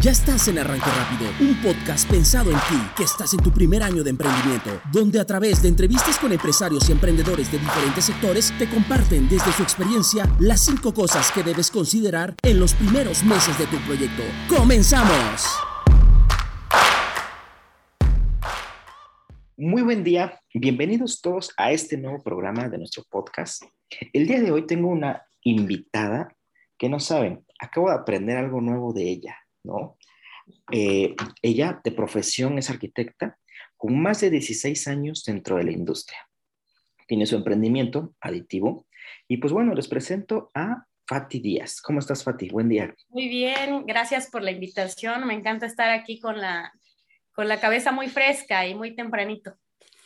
Ya estás en Arranque Rápido, un podcast pensado en ti, que estás en tu primer año de emprendimiento, donde a través de entrevistas con empresarios y emprendedores de diferentes sectores te comparten desde su experiencia las cinco cosas que debes considerar en los primeros meses de tu proyecto. ¡Comenzamos! Muy buen día, bienvenidos todos a este nuevo programa de nuestro podcast. El día de hoy tengo una invitada que no saben, acabo de aprender algo nuevo de ella. ¿No? Eh, ella de profesión es arquitecta con más de 16 años dentro de la industria. Tiene su emprendimiento aditivo y pues bueno, les presento a Fati Díaz. ¿Cómo estás, Fati? Buen día. Muy bien, gracias por la invitación. Me encanta estar aquí con la, con la cabeza muy fresca y muy tempranito.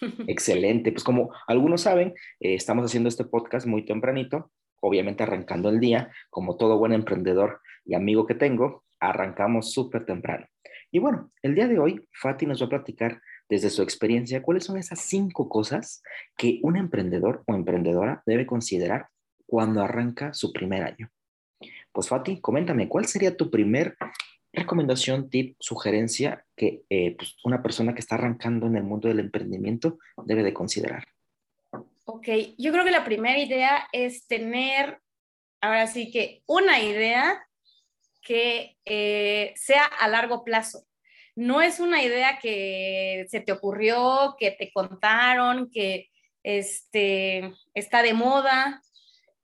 Excelente. Pues como algunos saben, eh, estamos haciendo este podcast muy tempranito, obviamente arrancando el día, como todo buen emprendedor y amigo que tengo, arrancamos súper temprano. Y bueno, el día de hoy, Fati nos va a platicar desde su experiencia cuáles son esas cinco cosas que un emprendedor o emprendedora debe considerar cuando arranca su primer año. Pues Fati, coméntame, ¿cuál sería tu primer recomendación, tip, sugerencia que eh, pues, una persona que está arrancando en el mundo del emprendimiento debe de considerar? Ok, yo creo que la primera idea es tener, ahora sí que una idea que eh, sea a largo plazo. No es una idea que se te ocurrió, que te contaron, que este, está de moda,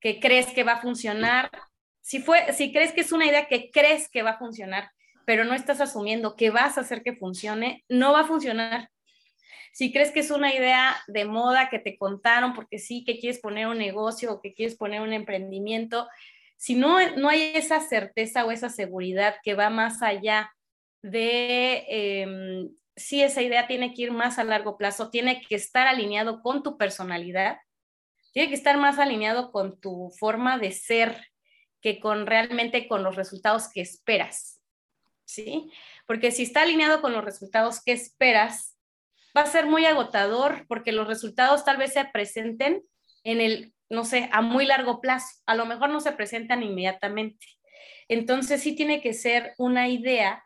que crees que va a funcionar. Si, fue, si crees que es una idea que crees que va a funcionar, pero no estás asumiendo que vas a hacer que funcione, no va a funcionar. Si crees que es una idea de moda que te contaron porque sí, que quieres poner un negocio o que quieres poner un emprendimiento, si no, no hay esa certeza o esa seguridad que va más allá de em, si esa idea tiene que ir más a largo plazo, tiene que estar alineado con tu personalidad, tiene que estar más alineado con tu forma de ser que con realmente con los resultados que esperas. ¿Sí? Porque si está alineado con los resultados que esperas, va a ser muy agotador porque los resultados tal vez se presenten en el no sé, a muy largo plazo. A lo mejor no se presentan inmediatamente. Entonces sí tiene que ser una idea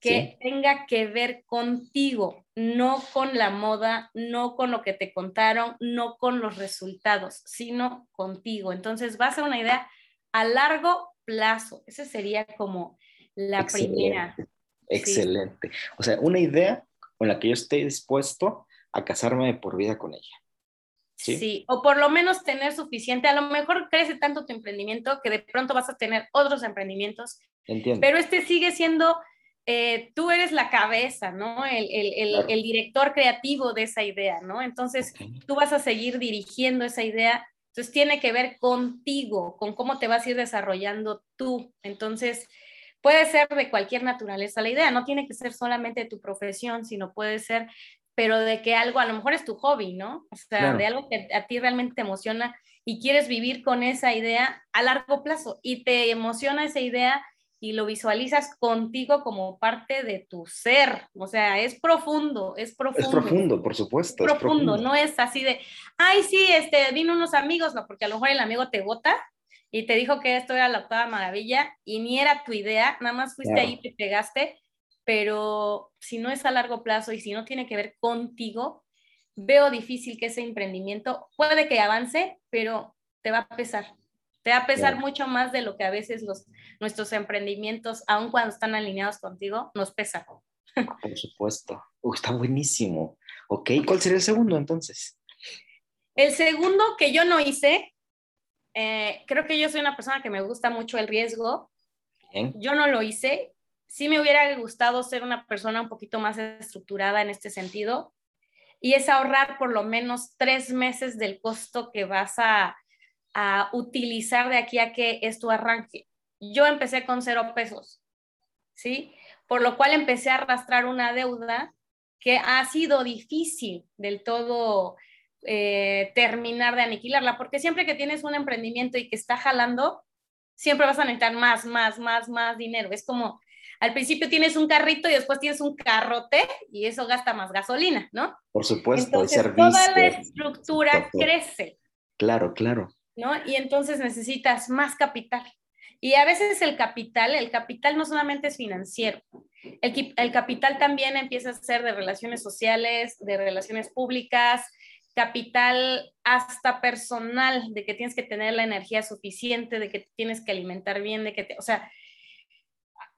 que tenga que ver contigo, no con la moda, no con lo que te contaron, no con los resultados, sino contigo. Entonces va a ser una idea a largo plazo. Esa sería como la primera. Excelente. O sea, una idea con la que yo esté dispuesto a casarme por vida con ella. ¿Sí? o por lo menos tener suficiente. A lo mejor crece tanto tu emprendimiento que de pronto vas a tener otros emprendimientos. Entiendo. Pero este sigue siendo, eh, tú eres la cabeza, ¿no? El, el, el, director creativo de esa idea, ¿no? Entonces, tú vas a seguir dirigiendo esa idea. Entonces, tiene que ver contigo, con cómo te vas a ir desarrollando tú. Entonces, puede ser de cualquier naturaleza la idea, no tiene que ser solamente tu profesión, sino puede ser pero de que algo a lo mejor es tu hobby, ¿no? O sea, de algo que a ti realmente te emociona y quieres vivir con esa idea a largo plazo y te emociona esa idea y lo visualizas contigo como parte de tu ser. O sea, es profundo, es profundo. Es profundo, por supuesto. Es profundo, no es así de, ay, sí, este, vino unos amigos, no, porque a lo mejor el amigo te vota y te dijo que esto era la octava maravilla y ni era tu idea, nada más fuiste ahí y te pegaste pero si no es a largo plazo y si no tiene que ver contigo, veo difícil que ese emprendimiento puede que avance, pero te va a pesar. Te va a pesar mucho más de lo que a veces los, nuestros emprendimientos, aun cuando están alineados contigo, nos pesan. Por supuesto. está buenísimo. Ok, ¿cuál sería el segundo entonces? El segundo que yo no hice, eh, creo que yo soy una persona que me gusta mucho el riesgo. Yo no lo hice sí me hubiera gustado ser una persona un poquito más estructurada en este sentido y es ahorrar por lo menos tres meses del costo que vas a, utilizar de aquí a que esto arranque. Yo empecé con cero pesos, ¿sí? Por lo cual empecé a arrastrar una deuda que ha sido difícil del todo eh, terminar de aniquilarla, porque siempre que tienes un emprendimiento y que está jalando, siempre vas a necesitar más, más, más, más dinero. Es como al principio tienes un carrito y después tienes un carrote y eso gasta más gasolina, ¿no? Por supuesto, entonces, Toda la estructura crece. Claro, claro. ¿No? Y entonces necesitas más capital. Y a veces el capital, el capital no solamente es financiero, el, el, capital también empieza a ser de relaciones sociales, de relaciones públicas, capital hasta personal, de que tienes que tener la energía suficiente, de que tienes que alimentar bien, de que, te, o sea,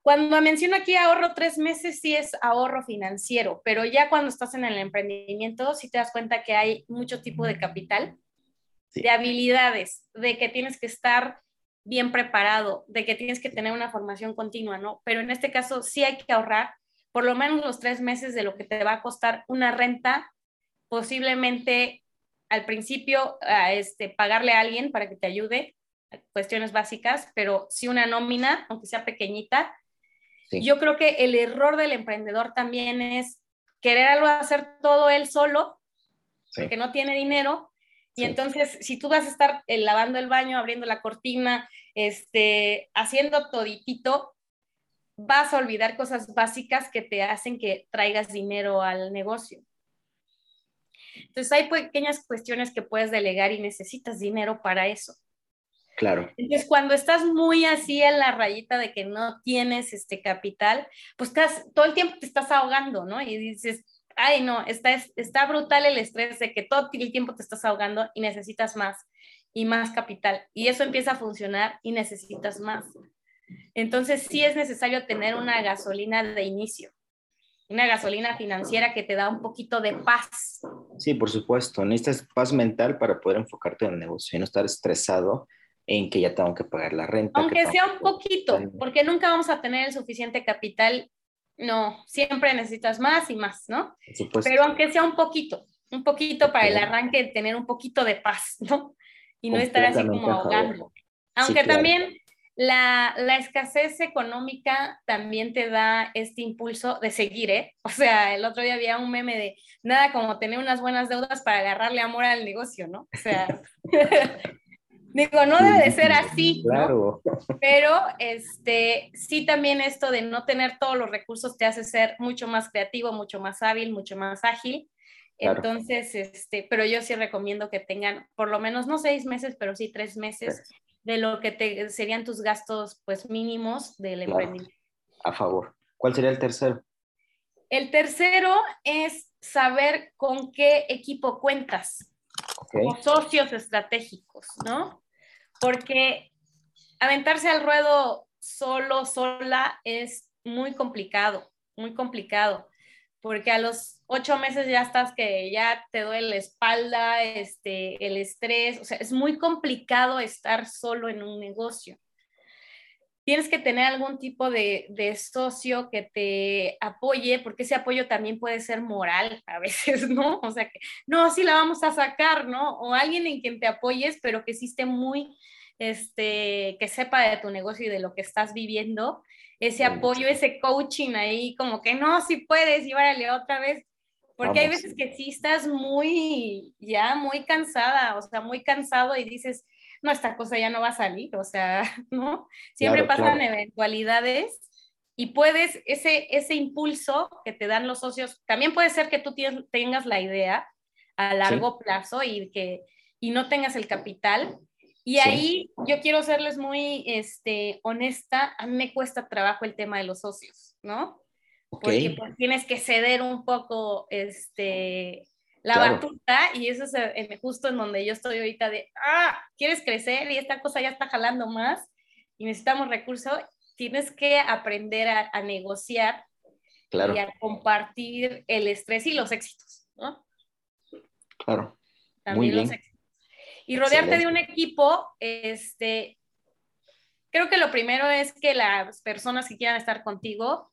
cuando menciono aquí ahorro tres meses, sí es ahorro financiero, pero ya cuando estás en el emprendimiento, sí te das cuenta que hay mucho tipo de capital, de habilidades, de que tienes que estar bien preparado, de que tienes que tener una formación continua, ¿no? Pero en este caso sí hay que ahorrar por lo menos los tres meses de lo que te va a costar una renta, posiblemente al principio este, pagarle a alguien para que te ayude, cuestiones básicas, pero sí una nómina, aunque sea pequeñita, yo creo que el error del emprendedor también es querer algo hacer todo él solo, porque no tiene dinero. Y entonces, si tú vas a estar eh, lavando el baño, abriendo la cortina, este, haciendo toditito, vas a olvidar cosas básicas que te hacen que traigas dinero al negocio. Entonces, hay pequeñas cuestiones que puedes delegar y necesitas dinero para eso. Claro. Entonces, cuando estás muy así en la rayita de que no tienes este capital, pues todo el tiempo te estás ahogando, ¿no? Y dices, ay, no, está, está brutal el estrés de que todo el tiempo te estás ahogando y necesitas más y más capital. Y eso empieza a funcionar y necesitas más. Entonces, sí es necesario tener una gasolina de inicio, una gasolina financiera que te da un poquito de paz. Sí, por supuesto. Necesitas paz mental para poder enfocarte en el negocio y no estar estresado en que ya tengo que pagar la renta. Aunque sea un poquito, porque nunca vamos a tener el suficiente capital. No, siempre necesitas más y más, ¿no? Pero aunque sea un poquito, un poquito para el arranque, tener un poquito de paz, ¿no? Y no estar así como ahogando. Aunque también la, la, escasez económica también te da este impulso de seguir, ¿eh? O sea, el otro día había un meme de nada como tener unas buenas deudas para agarrarle amor al negocio, ¿no? O sea, Digo, no debe de ser así, claro. Pero este, sí también esto de no tener todos los recursos te hace ser mucho más creativo, mucho más hábil, mucho más ágil. Entonces, este, pero yo sí recomiendo que tengan por lo menos no seis meses, pero sí tres meses de lo que te, serían tus gastos pues mínimos del emprendimiento. A favor. ¿Cuál sería el tercero? El tercero es saber con qué equipo cuentas como socios estratégicos, ¿no? Porque aventarse al ruedo solo, sola, es muy complicado, muy complicado, porque a los ocho meses ya estás que ya te duele la espalda, este, el estrés, o sea, es muy complicado estar solo en un negocio tienes que tener algún tipo de, de, socio que te apoye, porque ese apoyo también puede ser moral a veces, ¿no? O sea, que no, sí la vamos a sacar, ¿no? O alguien en quien te apoyes, pero que sí esté muy, este, que sepa de tu negocio y de lo que estás viviendo, ese apoyo, ese coaching ahí, como que no, si puedes, y várale otra vez. Porque hay veces que sí estás muy, ya muy cansada, o sea, muy cansado y dices, no, esta cosa ya no va a salir, o sea, ¿no? Siempre pasan eventualidades y puedes, ese, ese impulso que te dan los socios, también puede ser que tú tengas la idea a largo plazo y que y no tengas el capital. Y ahí yo quiero serles muy este, honesta, a mí me cuesta trabajo el tema de los socios, ¿no? Porque pues, tienes que ceder un poco este, la batuta y eso es eh, justo en donde yo estoy ahorita de, ah, quieres crecer y esta cosa ya está jalando más y necesitamos recursos, tienes que aprender a, negociar y a compartir el estrés y los éxitos, ¿no? Claro. También los éxitos. Y rodearte de un equipo, este, creo que lo primero es que las personas que quieran estar contigo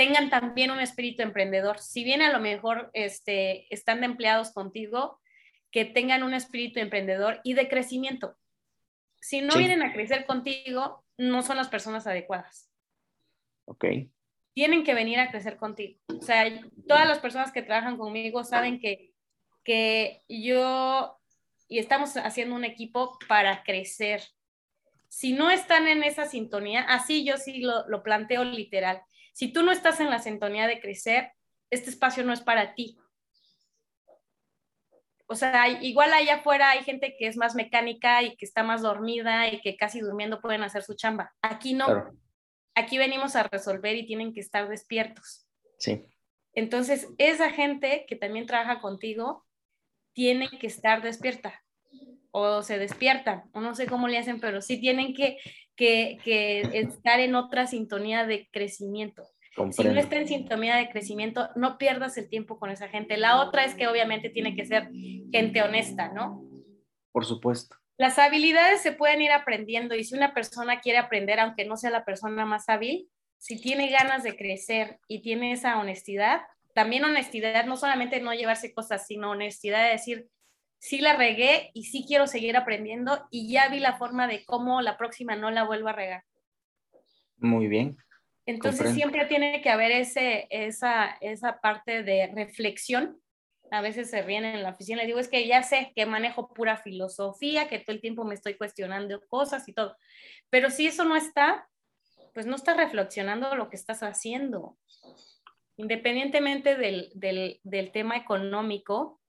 tengan también un espíritu emprendedor. Si bien a lo mejor este, están de empleados contigo, que tengan un espíritu emprendedor y de crecimiento. Si no vienen a crecer contigo, no son las personas adecuadas. Ok. Tienen que venir a crecer contigo. O sea, todas las personas que trabajan conmigo saben que, que yo y estamos haciendo un equipo para crecer. Si no están en esa sintonía, así yo sí lo, lo planteo literal si tú no estás en la sintonía de crecer, este espacio no es para ti. O sea, igual allá afuera hay gente que es más mecánica y que está más dormida y que casi durmiendo pueden hacer su chamba. Aquí no. Aquí venimos a resolver y tienen que estar despiertos. Sí. Entonces, esa gente que también trabaja contigo tiene que estar despierta o se despiertan, o no sé cómo le hacen, pero sí tienen que, que, que estar en otra sintonía de crecimiento. Si no está en sintonía de crecimiento, no pierdas el tiempo con esa gente. La otra es que obviamente tiene que ser gente honesta, ¿no? Por supuesto. Las habilidades se pueden ir aprendiendo y si una persona quiere aprender, aunque no sea la persona más hábil, si tiene ganas de crecer y tiene esa honestidad, también honestidad, no solamente no llevarse cosas, sino honestidad de decir, sí la regué y sí quiero seguir aprendiendo y ya vi la forma de cómo la próxima no la vuelvo a regar. Muy bien. Entonces siempre tiene que haber ese, esa, esa parte de reflexión. A veces se viene en la oficina y digo, es que ya sé que manejo pura filosofía, que todo el tiempo me estoy cuestionando cosas y todo. Pero si eso no está, pues no estás reflexionando lo que estás haciendo. Independientemente del, del, del tema económico,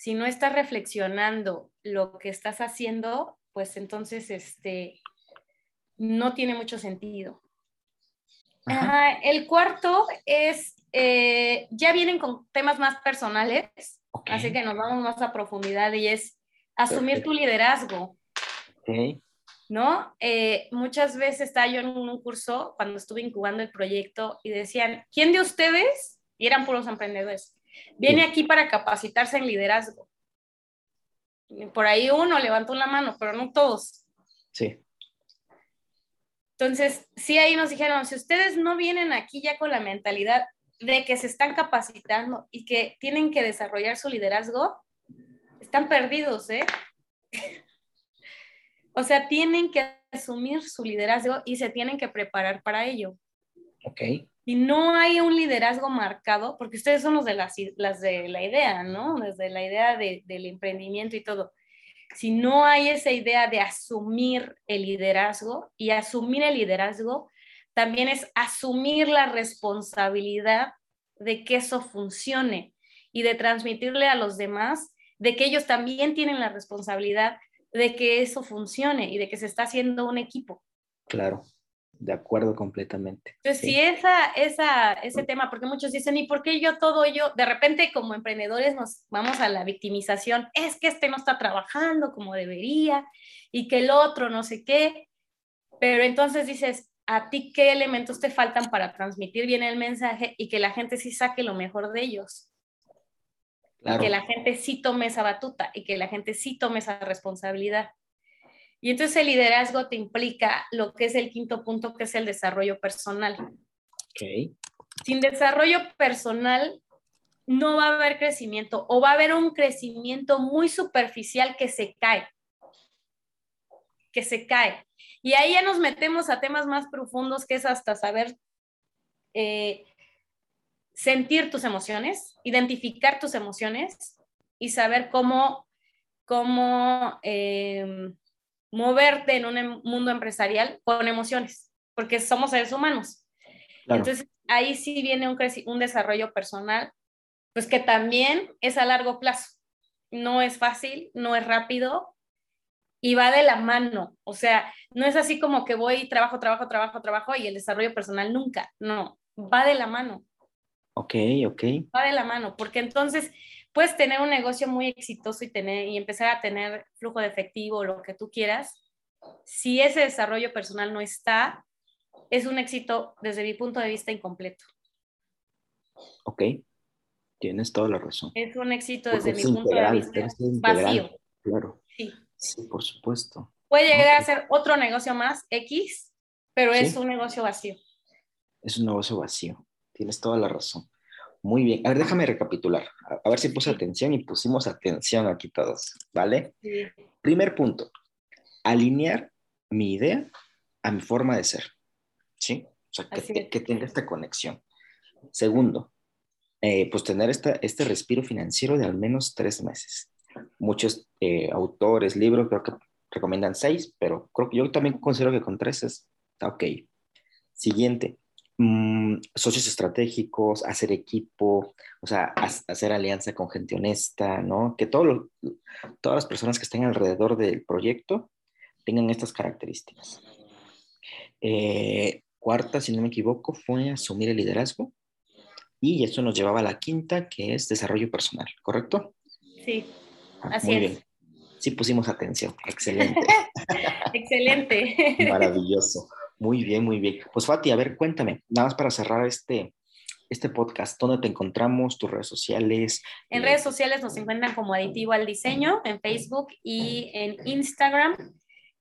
si no estás reflexionando lo que estás haciendo, pues entonces este, no tiene mucho sentido el cuarto es, eh, ya vienen con temas más personales, así que nos vamos más a profundidad y es asumir tu liderazgo. ¿No? Eh, muchas veces estaba yo en un curso cuando estuve incubando el proyecto y decían, ¿quién de ustedes? Y eran puros emprendedores. Viene aquí para capacitarse en liderazgo. por ahí uno levantó la mano, pero no todos. Sí. Entonces, sí, ahí nos dijeron, si ustedes no vienen aquí ya con la mentalidad de que se están capacitando y que tienen que desarrollar su liderazgo, están perdidos, ¿eh? o sea, tienen que asumir su liderazgo y se tienen que preparar para ello. Ok. Y no hay un liderazgo marcado, porque ustedes son los de las, las de la idea, ¿no? Desde la idea de, del emprendimiento y todo si no hay esa idea de asumir el liderazgo, y asumir el liderazgo también es asumir la responsabilidad de que eso funcione y de transmitirle a los demás de que ellos también tienen la responsabilidad de que eso funcione y de que se está haciendo un equipo. Claro de acuerdo completamente. Entonces, sí. si esa, esa, ese tema, porque muchos dicen, ¿y por qué yo todo yo? De repente como emprendedores nos vamos a la victimización, es que este no está trabajando como debería y que el otro no sé qué, pero entonces dices, ¿a ti qué elementos te faltan para transmitir bien el mensaje y que la gente sí saque lo mejor de ellos? Y que la gente sí tome esa batuta y que la gente sí tome esa responsabilidad. Y entonces el liderazgo te implica lo que es el quinto punto, que es el desarrollo personal. Okay. Sin desarrollo personal no va a haber crecimiento o va a haber un crecimiento muy superficial que se cae, que se cae. Y ahí ya nos metemos a temas más profundos, que es hasta saber eh, sentir tus emociones, identificar tus emociones y saber cómo, cómo eh, moverte en un em, mundo empresarial con emociones, porque somos seres humanos. Entonces, ahí sí viene un, un desarrollo personal, pues que también es a largo plazo. No es fácil, no es rápido y va de la mano. O sea, no es así como que voy, trabajo, trabajo, trabajo, trabajo y el desarrollo personal nunca. No, va de la mano. Ok, ok. Va de la mano, porque entonces puedes tener un negocio muy exitoso y, tener, y empezar a tener flujo de efectivo, lo que tú quieras. Si ese desarrollo personal no está, es un éxito desde mi punto de vista incompleto. Ok, tienes toda la razón. Es un éxito desde mi punto de vista vacío. Claro. Sí. sí, por supuesto. Puede llegar a ser otro negocio más, X, pero es un negocio vacío. Es un negocio vacío. Tienes toda la razón. Muy bien. A ver, déjame recapitular. A, ver si puse atención y pusimos atención aquí todos, ¿vale? Sí. Primer punto, alinear mi idea a mi forma de ser, ¿sí? O sea, que, que tenga esta conexión. Segundo, eh, pues tener esta, este respiro financiero de al menos tres meses. Muchos eh, autores, libros, creo que recomiendan seis, pero creo que yo también considero que con tres está ok. Siguiente, mm, socios estratégicos, hacer equipo, o sea, hacer alianza con gente honesta, ¿no? Que todas las personas que estén alrededor del proyecto tengan estas características. Eh, cuarta, si no me equivoco, fue asumir el liderazgo. Y eso nos llevaba a la quinta, que es desarrollo personal, ¿correcto? Sí, ah, así es. Bien. Sí pusimos atención, excelente. excelente. Maravilloso. Muy bien, muy bien. Pues Fati, a ver, cuéntame, nada más para cerrar este, este podcast, ¿dónde te encontramos? ¿Tus redes sociales? En redes sociales nos encuentran como Aditivo al Diseño, en Facebook y en Instagram.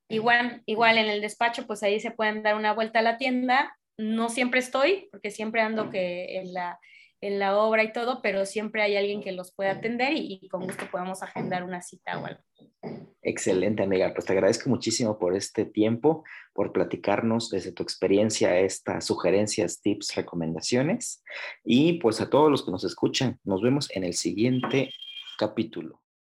Igual, igual en el despacho, pues ahí se pueden dar una vuelta a la tienda. No siempre estoy, porque siempre ando que en la, en la obra y todo, pero siempre hay alguien que los puede atender y, y con gusto podemos agendar una cita o algo. Excelente, amiga. Pues te agradezco muchísimo por este tiempo, por platicarnos desde tu experiencia estas sugerencias, tips, recomendaciones. Y pues a todos los que nos escuchan, nos vemos en el siguiente capítulo.